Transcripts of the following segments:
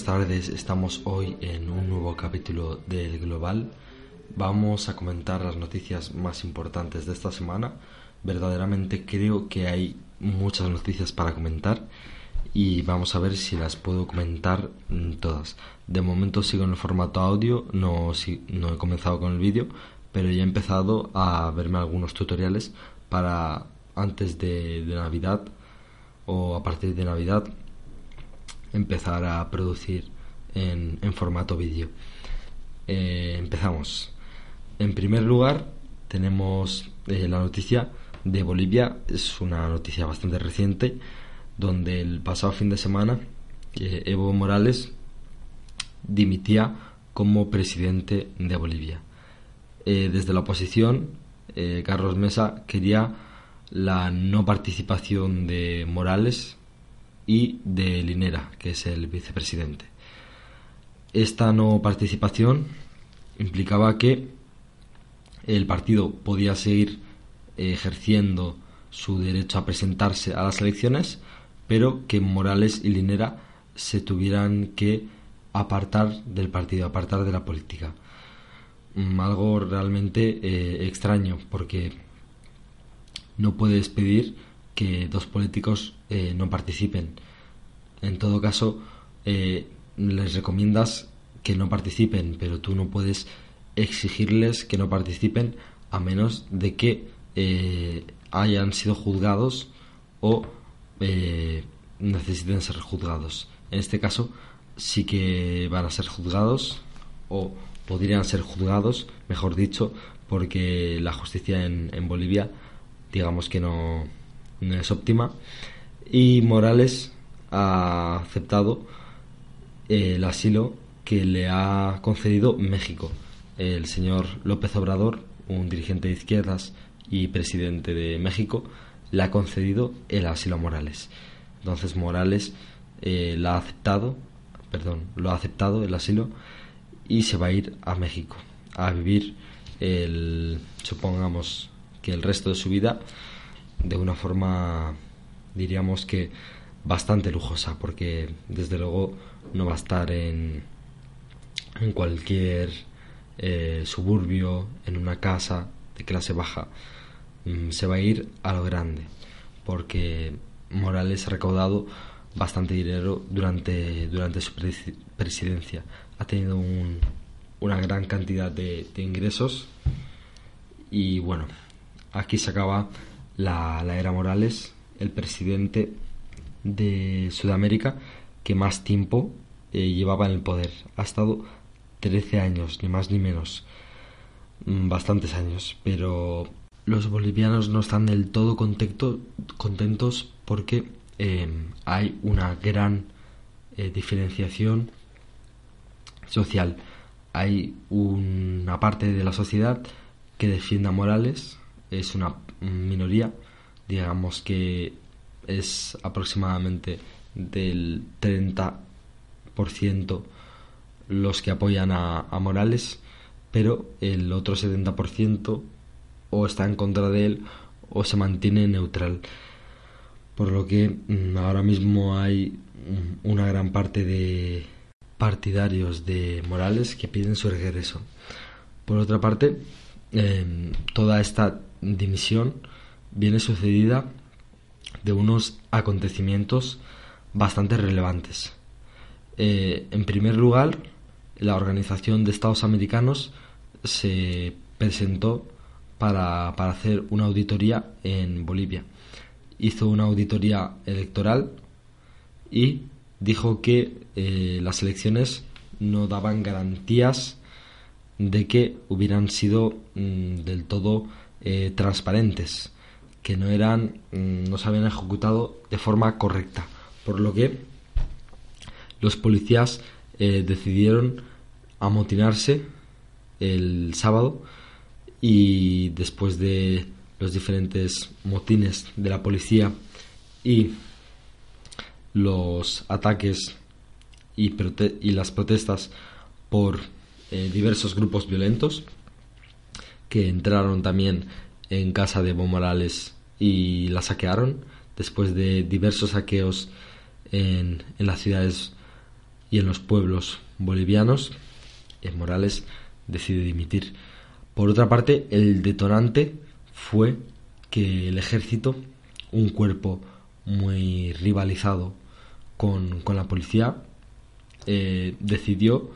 Buenas tardes, estamos hoy en un nuevo capítulo del Global. Vamos a comentar las noticias más importantes de esta semana. Verdaderamente creo que hay muchas noticias para comentar y vamos a ver si las puedo comentar mm, todas. De momento sigo en el formato audio, no, no he comenzado con el vídeo, pero ya he empezado a verme algunos tutoriales para antes de, Navidad o a partir de Navidad empezar a producir en, formato vídeo. Eh, empezamos. En primer lugar, tenemos eh, la noticia de Bolivia. Es una noticia bastante reciente, donde el pasado fin de semana eh, Evo Morales dimitía como presidente de Bolivia. desde la oposición, Carlos Mesa quería la no participación de Morales y de Linera, que es el vicepresidente. Esta no participación implicaba que el partido podía seguir ejerciendo su derecho a presentarse a las elecciones, pero que Morales y Linera se tuvieran que apartar del partido, apartar de la política. Mm, algo realmente eh, extraño, porque no puedes pedir que dos políticos eh, no participen. En todo caso, eh, les recomiendas que no participen, pero tú no puedes exigirles que no participen a menos de que eh, hayan sido juzgados o necesiten ser juzgados. En este caso, sí que van a ser juzgados o podrían ser juzgados, mejor dicho, porque la justicia en Bolivia digamos que no, es óptima. Y Morales ha aceptado el asilo que le ha concedido México. El señor López Obrador, un dirigente de izquierdas y presidente de México, le ha concedido el asilo a Morales. Entonces Morales eh, ha aceptado, perdón, lo ha aceptado el asilo y se va a ir a México a vivir el, supongamos, que el resto de su vida de una forma, diríamos que bastante lujosa, porque desde luego no va a estar en, en cualquier eh, suburbio, en una casa de clase baja. Mm, se va a ir a lo grande, porque Morales ha recaudado bastante dinero durante, durante su presidencia. Ha tenido un, una gran cantidad de, de ingresos y bueno, aquí se acaba la, era Morales, el presidente de Sudamérica que más tiempo eh, llevaba en el poder. Ha estado 13 años, ni más ni menos. Mm, bastantes años, pero los bolivianos no están del todo contentos porque em, hay una gran eh, diferenciación social. Hay una parte de la sociedad que defiende a Morales, es una minoría, digamos que es aproximadamente del 30% los que apoyan a, Morales, pero el otro 70% o está en contra de él o se mantiene neutral. Por lo que mm, ahora mismo hay una gran parte de partidarios de Morales que piden su regreso. Por otra parte, eh, toda esta dimisión viene sucedida de unos acontecimientos bastante relevantes. Eh, en primer lugar, la Organización de Estados Americanos se presentó para, hacer una auditoría en Bolivia. Hizo una auditoría electoral y dijo que eh, las elecciones no daban garantías de que hubieran sido mm, del todo eh, transparentes, que no eran, mm, no se habían ejecutado de forma correcta, por lo que los policías eh, decidieron amotinarse el sábado y después de los diferentes motines de la policía y los ataques y, las protestas por eh, diversos grupos violentos que entraron también en casa de Evo Morales y la saquearon después de diversos saqueos en, en las ciudades y en los pueblos bolivianos. Morales decide dimitir. Por otra parte, el detonante fue que el ejército, un cuerpo muy rivalizado con, la policía, eh, decidió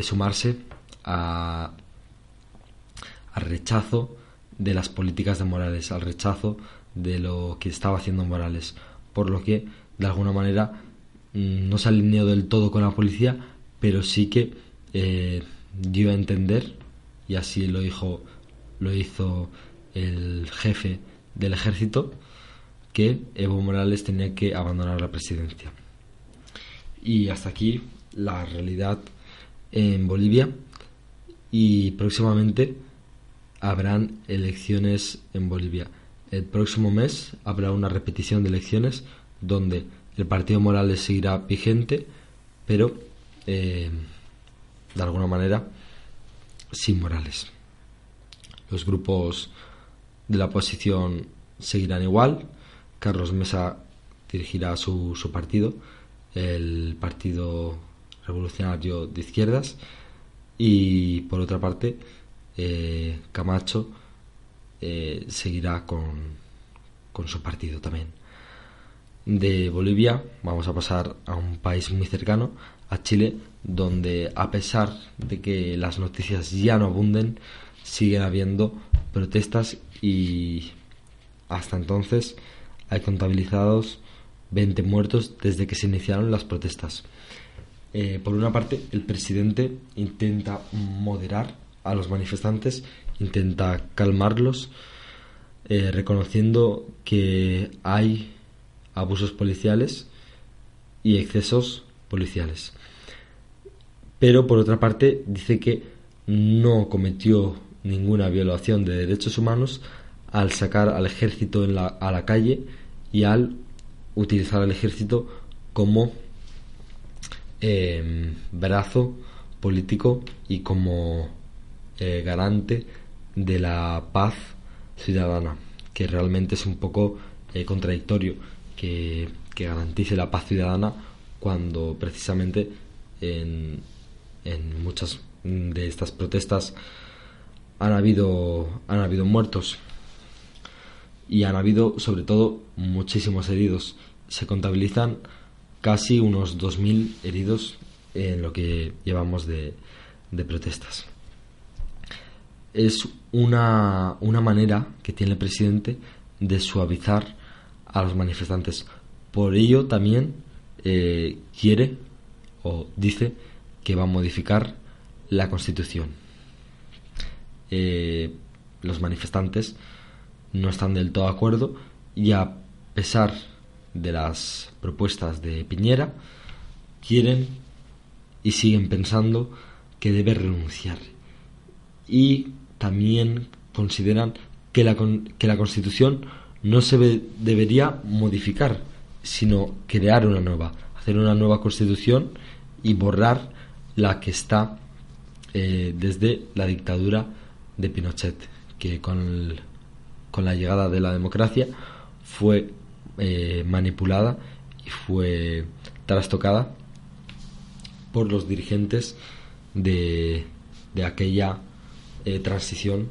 sumarse a, al rechazo de las políticas de Morales, al rechazo de lo que estaba haciendo Morales, por lo que de alguna manera mm, no se alineó del todo con la policía, pero sí que eh, dio a entender, y así lo dijo, lo hizo el jefe del ejército, que Evo Morales tenía que abandonar la presidencia. Y hasta aquí la realidad en Bolivia y próximamente habrán elecciones en Bolivia. El próximo mes habrá una repetición de elecciones donde el partido Morales seguirá vigente, pero eh, de alguna manera sin Morales. Los grupos de la oposición seguirán igual. Carlos Mesa dirigirá su, su partido, el Partido Revolucionario de Izquierdas, y por otra parte, eh, Camacho eh, seguirá con, con su partido también. De Bolivia vamos a pasar a un país muy cercano, a Chile, donde a pesar de que las noticias ya no abunden, siguen habiendo protestas y hasta entonces hay contabilizados 20 muertos desde que se iniciaron las protestas. Eh, por una parte, el presidente intenta moderar a los manifestantes, intenta calmarlos, eh, reconociendo que hay abusos policiales y excesos policiales. Pero por otra parte dice que no cometió ninguna violación de derechos humanos al sacar al ejército a la calle y al utilizar al ejército como em, brazo político y como eh, garante de la paz ciudadana, que realmente es un poco eh, contradictorio que, garantice la paz ciudadana cuando precisamente en, muchas de estas protestas han habido, han habido muertos y han habido sobre todo muchísimos heridos. Se contabilizan casi unos 2.000 heridos en lo que llevamos de protestas. Es una, una manera que tiene el presidente de suavizar a los manifestantes. Por ello también eh, quiere o dice que va a modificar la Constitución. Eh, los manifestantes no están del todo de acuerdo y a pesar de las propuestas de Piñera, quieren y siguen pensando que debe renunciar. Y también consideran que la, que la Constitución no se debería modificar, sino crear una nueva, hacer una nueva Constitución y borrar la que está eh, desde la dictadura de Pinochet, que con, con, la llegada de la democracia fue eh, manipulada y fue trastocada por los dirigentes de, de aquella eh, transición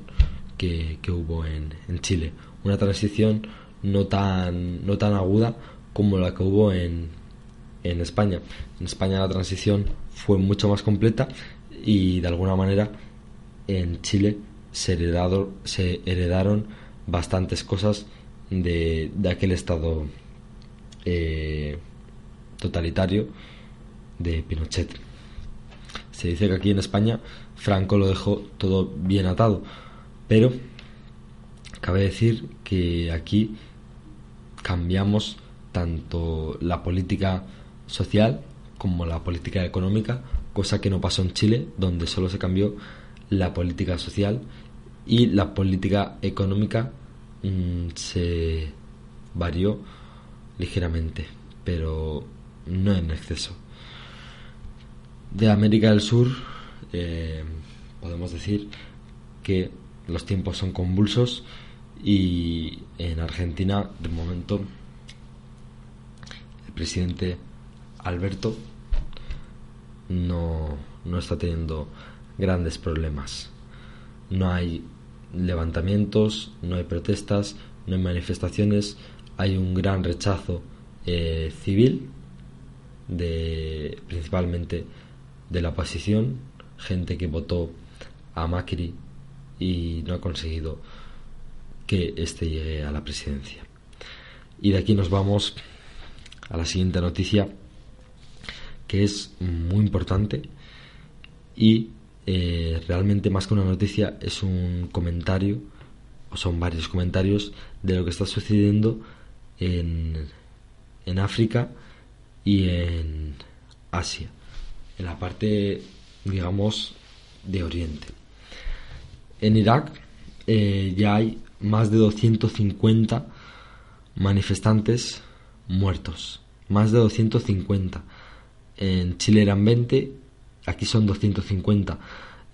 que, que hubo en, en, Chile. Una transición no tan, no tan aguda como la que hubo en, en España. En España la transición fue mucho más completa y de alguna manera en Chile se, se heredaron bastantes cosas de, aquel estado eh, totalitario de Pinochet. Se dice que aquí en España Franco lo dejó todo bien atado, pero cabe decir que aquí cambiamos tanto la política social como la política económica, cosa que no pasó en Chile, donde solo se cambió la política social y la política económica mm, se varió ligeramente, pero no en exceso. De América del Sur eh, podemos decir que los tiempos son convulsos y en Argentina de momento el presidente Alberto no, no está teniendo grandes problemas. No hay levantamientos, no hay protestas, no hay manifestaciones, hay un gran rechazo eh, civil de principalmente de la oposición, gente que votó a Macri y no ha conseguido que éste llegue a la presidencia. Y de aquí nos vamos a la siguiente noticia, que es muy importante y eh, realmente más que una noticia es un comentario, o son varios comentarios, de lo que está sucediendo en, en África y en Asia, en la parte, digamos, de Oriente. En Irak eh, ya hay más de 250 manifestantes muertos, más de 250. En Chile eran 20 aquí son 250.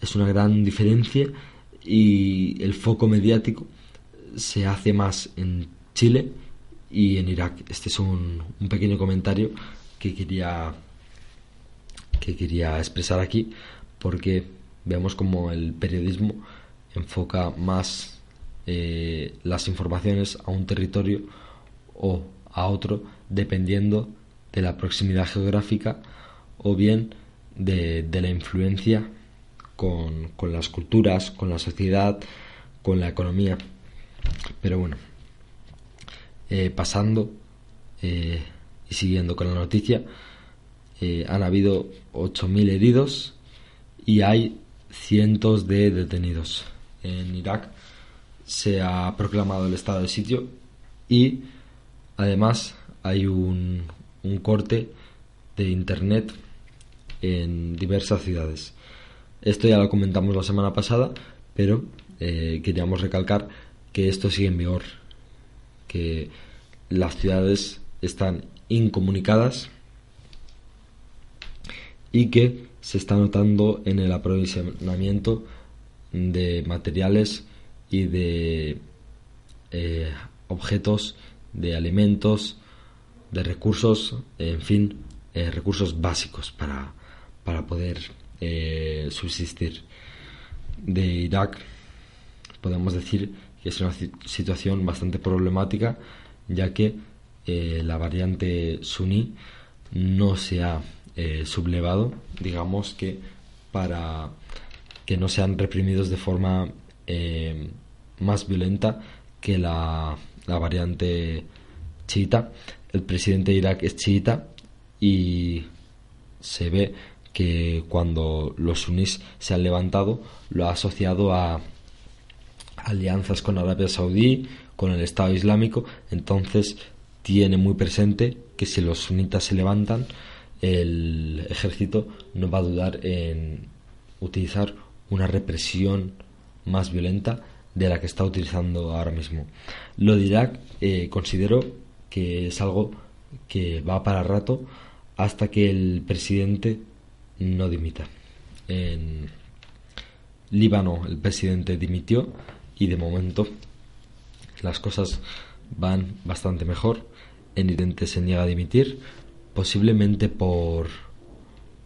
Es una gran diferencia y el foco mediático se hace más en Chile y en Irak. Este es un, pequeño comentario que quería que quería expresar aquí porque vemos como el periodismo enfoca más eh, las informaciones a un territorio o a otro dependiendo de la proximidad geográfica o bien de, la influencia con, las culturas, con la sociedad, con la economía. Pero bueno, eh, pasando eh, y siguiendo con la noticia, eh, han habido 8.000 heridos y hay cientos de detenidos. En Irak se ha proclamado el estado de sitio y además hay un, corte de internet en diversas ciudades. Esto ya lo comentamos la semana pasada, pero eh, queríamos recalcar que esto sigue en vigor, que las ciudades están incomunicadas y que se está notando en el aprovisionamiento de materiales y de eh, objetos, de alimentos, de recursos, en fin, eh, recursos básicos para, para poder eh, subsistir. De Irak podemos decir que es una situación bastante problemática ya que la variante suní no se ha eh, sublevado, digamos que para que no sean reprimidos de forma más violenta que la, la variante chiita. El presidente de Irak es chiita y se ve que cuando los sunís se han levantado lo ha asociado a alianzas con Arabia Saudí, con el Estado Islámico, entonces tiene muy presente que si los sunitas se levantan, el ejército no va a dudar en utilizar una represión más violenta de la que está utilizando ahora mismo. Lo de Irak eh, considero que es algo que va para rato hasta que el presidente no dimita. En Líbano el presidente dimitió y de momento las cosas van bastante mejor. En Irente se niega a dimitir, posiblemente por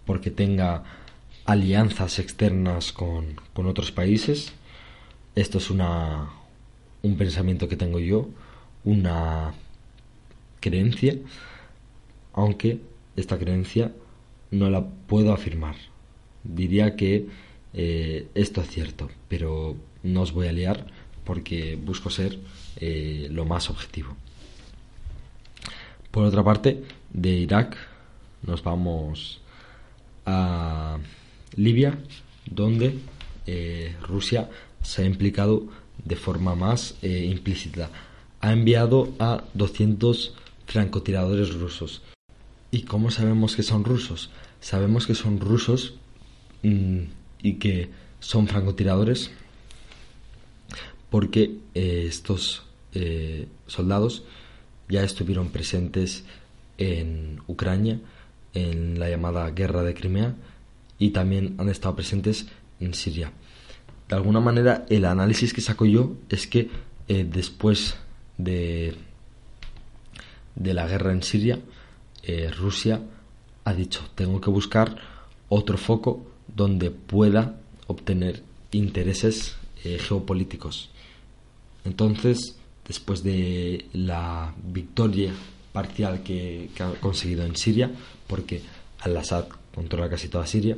porque tenga alianzas externas con, con otros países. Esto es una, un pensamiento que tengo yo, una creencia, aunque esta creencia no la puedo afirmar. Diría que eh, esto es cierto, pero no os voy a liar porque busco ser eh, lo más objetivo. Por otra parte, de Irak nos vamos a Libia, donde eh, Rusia se ha implicado de forma más implícita. Ha enviado a 200 francotiradores rusos. ¿Y cómo sabemos que son rusos? Sabemos que son rusos mm, y que son francotiradores porque eh, estos eh, soldados ya estuvieron presentes en Ucrania en la llamada guerra de Crimea y también han estado presentes en Siria. De alguna manera el análisis que saco yo es que eh, después de, de la guerra en Siria, Rusia ha dicho tengo que buscar otro foco donde pueda obtener intereses eh, geopolíticos. Entonces, después de la victoria parcial que, ha conseguido en Siria, porque al-Assad controla casi toda Siria,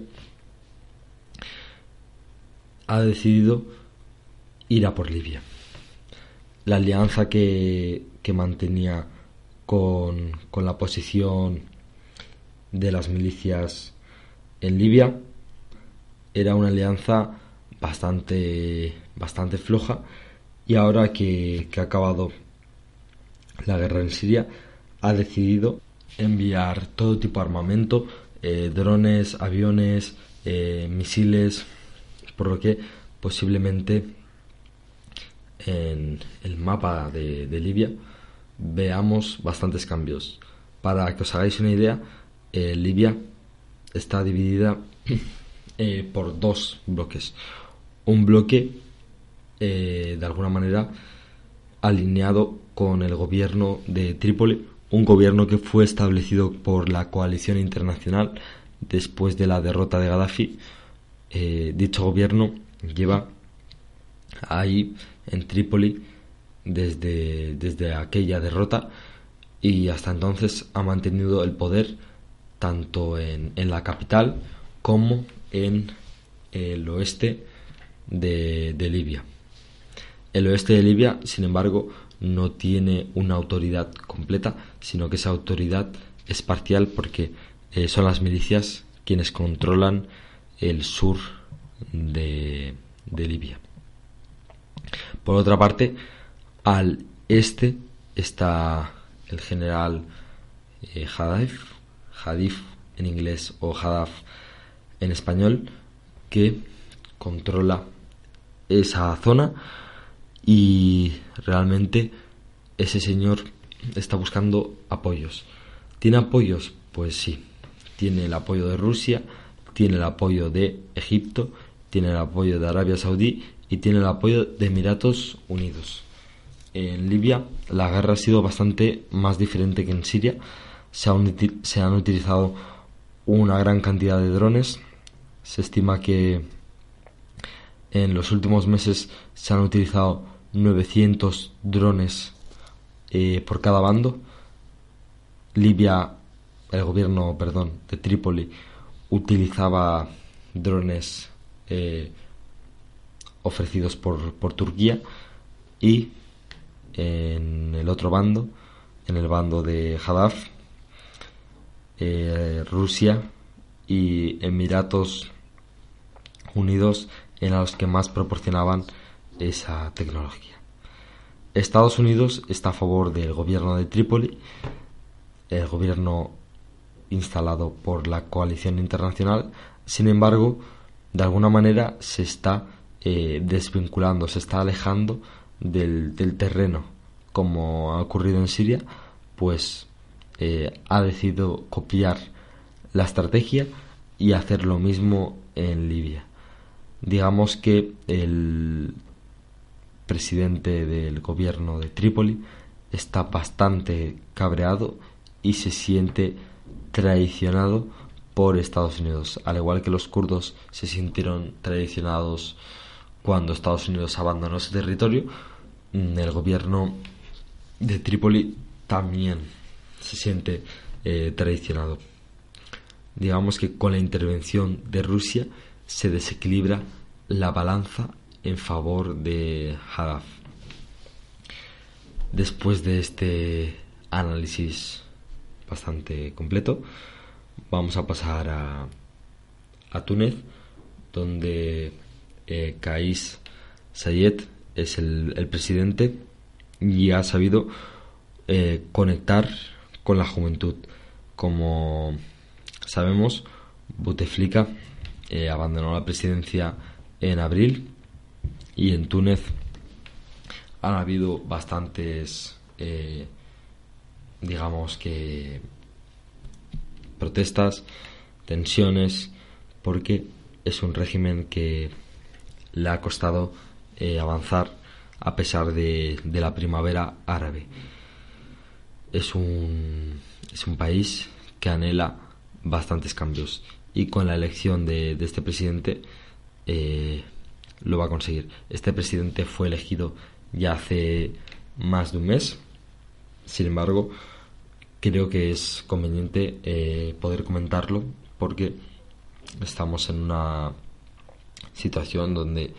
ha decidido ir a por Libia. La alianza que, que mantenía con, con la posición de las milicias en Libia era una alianza bastante, bastante floja y ahora que, ha acabado la guerra en Siria ha decidido enviar todo tipo de armamento, eh, drones, aviones, eh, misiles, por lo que posiblemente en el mapa de, Libia veamos bastantes cambios. Para que os hagáis una idea, eh, Libia está dividida por dos bloques. Un bloque, eh, de alguna manera, alineado con el gobierno de Trípoli, un gobierno que fue establecido por la coalición internacional después de la derrota de Gaddafi. Eh, dicho gobierno lleva ahí en Trípoli desde, desde aquella derrota y hasta entonces ha mantenido el poder tanto en, en la capital como en el oeste de, Libia. El oeste de Libia, sin embargo, no tiene una autoridad completa, sino que esa autoridad es parcial porque eh, son las milicias quienes controlan el sur de, Libia. Por otra parte, al este está el general eh, Hadif, Hadif en inglés o Hadaf en español que controla esa zona y realmente ese señor está buscando apoyos. ¿Tiene apoyos? Pues sí. Tiene el apoyo de Rusia, tiene el apoyo de Egipto, tiene el apoyo de Arabia Saudí y tiene el apoyo de Emiratos Unidos. En Libia la guerra ha sido bastante más diferente que en Siria. Se han, se han utilizado una gran cantidad de drones, se estima que en los últimos meses se han utilizado 900 drones eh, por cada bando. Libia, el gobierno, perdón, de Trípoli utilizaba drones eh, ofrecidos por, por Turquía y en el otro bando, en el bando de Haddaf, eh, Rusia y Emiratos Unidos eran los que más proporcionaban esa tecnología. Estados Unidos está a favor del gobierno de Trípoli, el gobierno instalado por la coalición internacional, sin embargo, de alguna manera se está eh, desvinculando, se está alejando del, terreno, como ha ocurrido en Siria, pues eh, ha decidido copiar la estrategia y hacer lo mismo en Libia. Digamos que el presidente del gobierno de Trípoli está bastante cabreado y se siente traicionado por Estados Unidos, al igual que los kurdos se sintieron traicionados cuando Estados Unidos abandonó ese territorio, mm, el gobierno de Trípoli también se siente eh, traicionado. digamos que con la intervención de Rusia se desequilibra la balanza en favor de Hadaf. Después de este análisis bastante completo, vamos a pasar a, a Túnez, donde eh, Kais Sayed es el, presidente y ha sabido eh, conectar con la juventud. Como sabemos, Bouteflika eh, abandonó la presidencia en abril y en Túnez han habido bastantes, eh, digamos que, protestas, tensiones, porque es un régimen que le ha costado eh, avanzar a pesar de, de, la primavera árabe. Es un, es un país que anhela bastantes cambios y con la elección de, de este presidente eh, lo va a conseguir. Este presidente fue elegido ya hace más de un mes. Sin embargo, creo que es conveniente eh, poder comentarlo porque estamos en una situación donde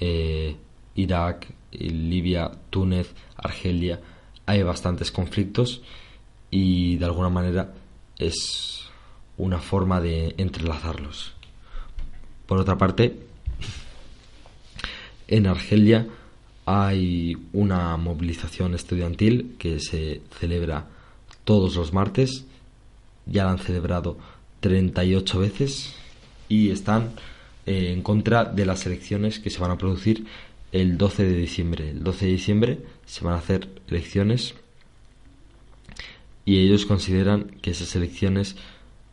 eh, Irak, Libia, Túnez, Argelia, hay bastantes conflictos y de alguna manera es una forma de entrelazarlos. Por otra parte, en Argelia hay una movilización estudiantil que se celebra todos los martes. Ya la han celebrado 38 veces y están eh, en contra de las elecciones que se van a producir el 12 de diciembre. El 12 de diciembre se van a hacer elecciones y ellos consideran que esas elecciones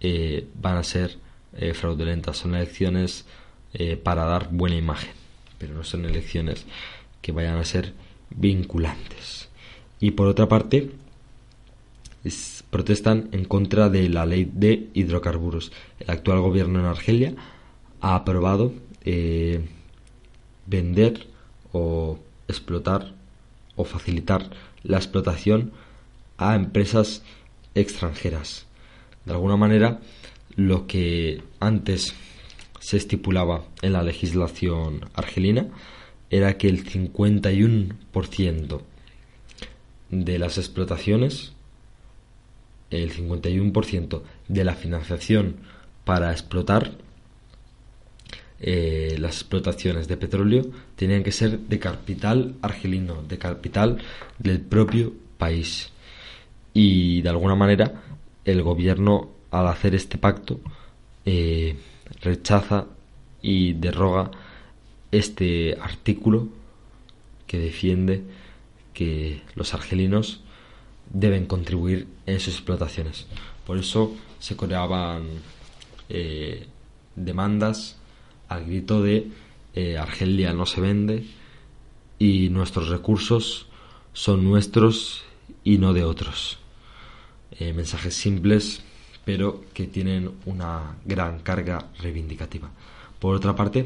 eh, van a ser eh, fraudulentas. Son elecciones para dar buena imagen, pero no son elecciones que vayan a ser vinculantes. Y por otra parte, protestan en contra de la ley de hidrocarburos. El actual gobierno en Argelia ha aprobado eh, vender o explotar o facilitar la explotación a empresas extranjeras. De alguna manera, lo que antes se estipulaba en la legislación argelina era que el 51% de las explotaciones, el 51% de la financiación para explotar eh, las explotaciones de petróleo tenían que ser de capital argelino, de capital del propio país. Y de alguna manera el gobierno al hacer este pacto eh, rechaza y derroga este artículo que defiende que los argelinos deben contribuir en sus explotaciones. Por eso se creaban eh, demandas al grito de eh, Argelia no se vende y nuestros recursos son nuestros y no de otros. Eh, mensajes simples pero que tienen una gran carga reivindicativa. Por otra parte,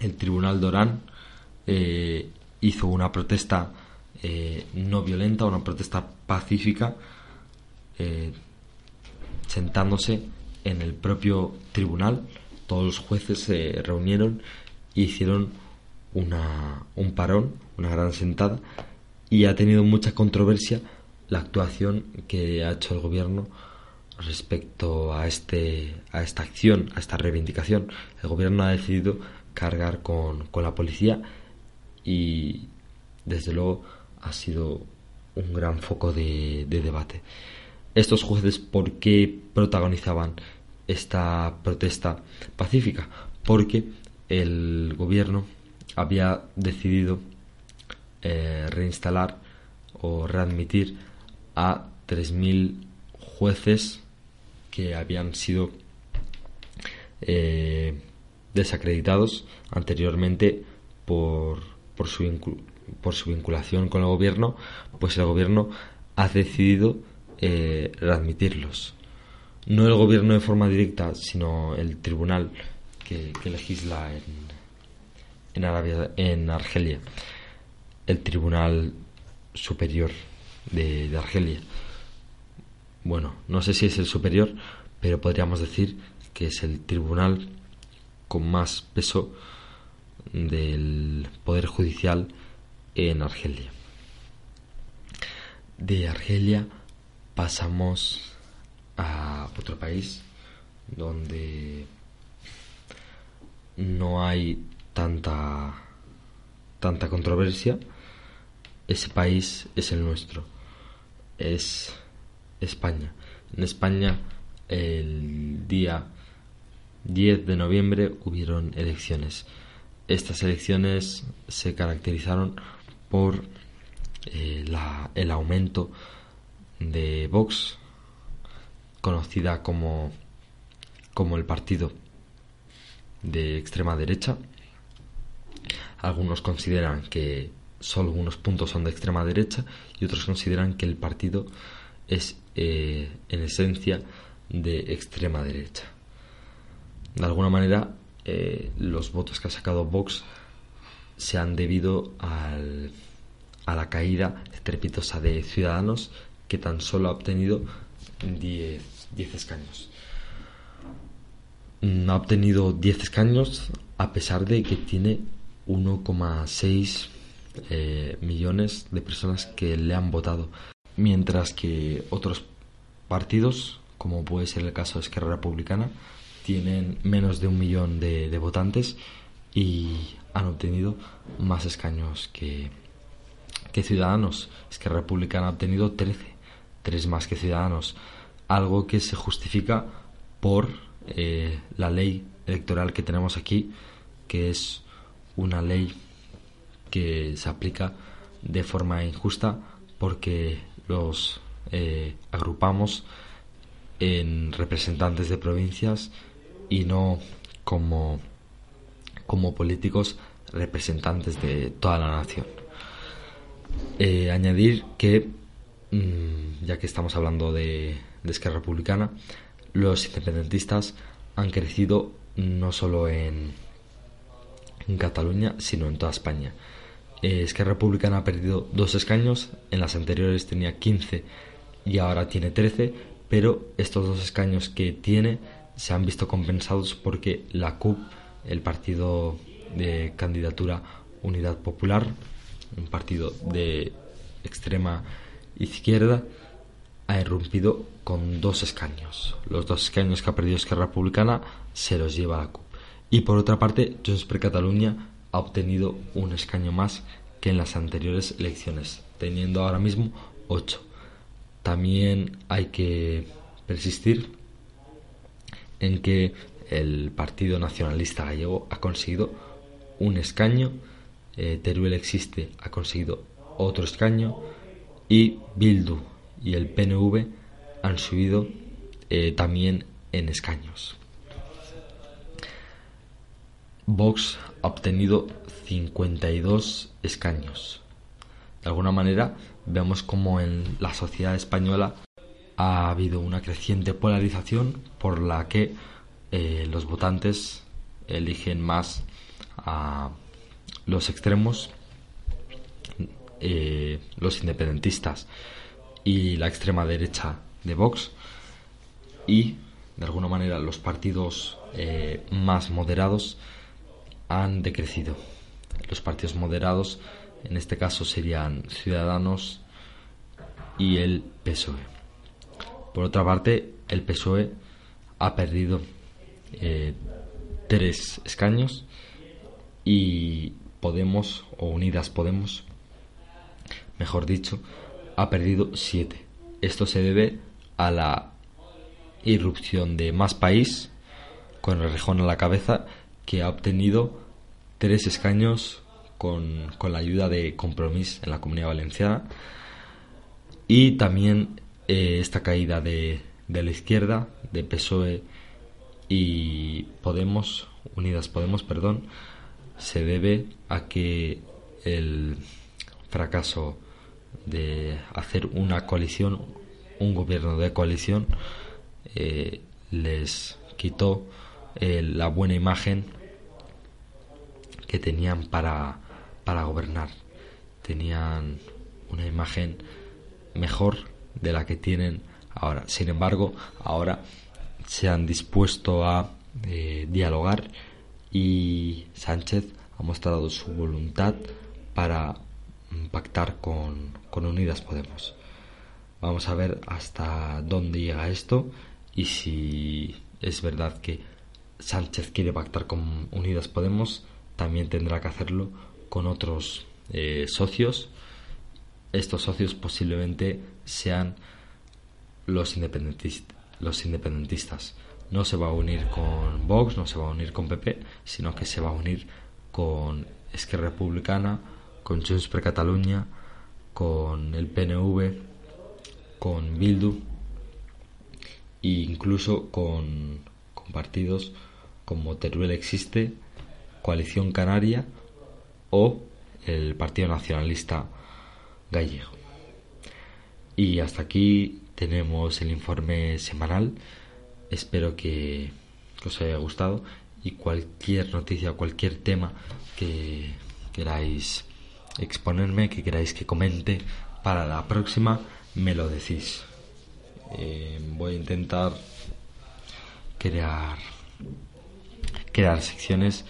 el Tribunal de Orán eh, hizo una protesta no violenta, una protesta pacífica, sentándose en el propio tribunal todos los jueces se reunieron y hicieron una, un parón, una gran sentada, y ha tenido mucha controversia la actuación que ha hecho el gobierno respecto a este a esta acción, a esta reivindicación. El gobierno ha decidido cargar con, con la policía y desde luego ha sido un gran foco de, de debate. Estos jueces, ¿por qué protagonizaban esta protesta pacífica porque el gobierno había decidido eh, reinstalar o readmitir a 3.000 jueces que habían sido eh, desacreditados anteriormente por, por, su por su vinculación con el gobierno, pues el gobierno ha decidido eh, readmitirlos no el gobierno de forma directa, sino el tribunal que, legisla en, en, Arabia, en Argelia, el tribunal superior de, Argelia. Bueno, no sé si es el superior, pero podríamos decir que es el tribunal con más peso del Poder Judicial en Argelia. De Argelia pasamos a otro país donde no hay tanta tanta controversia. Ese país es el nuestro. Es España. En España el día 10 de noviembre hubieron elecciones. Estas elecciones se caracterizaron por eh, el aumento de Vox, conocida como, como el partido de extrema derecha. Algunos consideran que solo unos puntos son de extrema derecha y otros consideran que el partido es eh, en esencia de extrema derecha. De alguna manera, eh, los votos que ha sacado Vox se han debido al, a la caída estrepitosa de Ciudadanos, que tan solo ha obtenido 10, escaños. Mm, ha obtenido 10 escaños a pesar de que tiene 1,6 eh, millones de personas que le han votado, mientras que otros partidos, como puede ser el caso de Esquerra Republicana, tienen menos de un millón de, votantes y han obtenido más escaños que, que Ciudadanos. Es que Republicana ha obtenido 13, tres más que Ciudadanos, algo que se justifica por eh, la ley electoral que tenemos aquí, que es una ley que se aplica de forma injusta porque los eh, agrupamos en representantes de provincias y no como, como políticos representantes de toda la nación. Eh, añadir que, mm, ya que estamos hablando de, de Esquerra Republicana, los independentistas han crecido no solo en, en Cataluña, sino en toda España. Eh, Esquerra Republicana ha perdido dos escaños, en las anteriores tenía 15 y ahora tiene 13, pero estos dos escaños que tiene se han visto compensados porque la CUP, el partido de candidatura Unidad Popular, un partido de extrema izquierda, ha irrumpido con dos escaños. Los dos escaños que ha perdido Esquerra Republicana se los lleva la CUP. Y por otra parte, Junts per Catalunya ha obtenido un escaño más que en las anteriores elecciones, teniendo ahora mismo ocho. También hay que persistir en que el Partido Nacionalista Gallego ha conseguido un escaño, eh, Teruel existe ha conseguido otro escaño y Bildu y el PNV han subido eh, también en escaños. Vox ha obtenido 52 escaños. De alguna manera vemos como en la sociedad española ha habido una creciente polarización por la que eh, los votantes eligen más a los extremos, eh, los independentistas y la extrema derecha de Vox y de alguna manera los partidos eh, más moderados han decrecido. Los partidos moderados en este caso serían Ciudadanos y el PSOE. Por otra parte, el PSOE ha perdido eh, tres escaños y Podemos, o Unidas Podemos, mejor dicho, ha perdido siete. Esto se debe a la irrupción de Más País, con el rejón a la cabeza, que ha obtenido tres escaños con, con la ayuda de Compromís en la Comunidad Valenciana. Y también eh, esta caída de, de, la izquierda, de PSOE y Podemos, Unidas Podemos, perdón, se debe a que el fracaso de hacer una coalición, un gobierno de coalición, eh, les quitó eh, la buena imagen que tenían para, para gobernar. Tenían una imagen mejor de la que tienen ahora. Sin embargo, ahora se han dispuesto a eh, dialogar y Sánchez ha mostrado su voluntad para pactar con, con Unidas Podemos. Vamos a ver hasta dónde llega esto y si es verdad que Sánchez quiere pactar con Unidas Podemos, también tendrá que hacerlo con otros eh, socios. Estos socios posiblemente sean los, los independentistas. No se va a unir con Vox, no se va a unir con PP, sino que se va a unir con Esquerra Republicana, con Junts per Catalunya, con el PNV, con Bildu e incluso con partidos como Teruel Existe, Coalición Canaria o el Partido Nacionalista Gallego. Y hasta aquí tenemos el informe semanal. Espero que, os haya gustado y cualquier noticia, cualquier tema que queráis exponerme, que queráis que comente para la próxima, me lo decís. Eh, voy a intentar crear crear secciones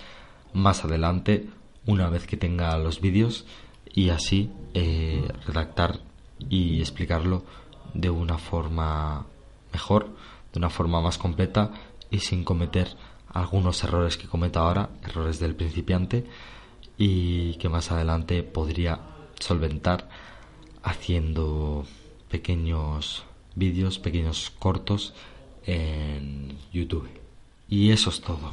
más adelante una vez que tenga los vídeos y así eh, redactar y explicarlo de una forma mejor, de una forma más completa y sin cometer algunos errores que cometo ahora, errores del principiante y que más adelante podría solventar haciendo pequeños vídeos, pequeños cortos en YouTube. Y eso es todo.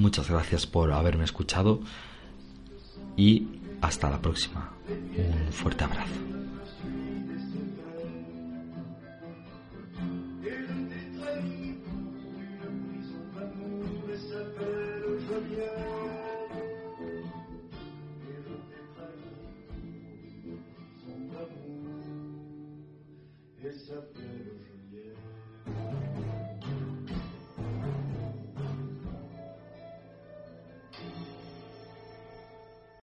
Muchas gracias por haberme escuchado y hasta la próxima. Un fuerte abrazo.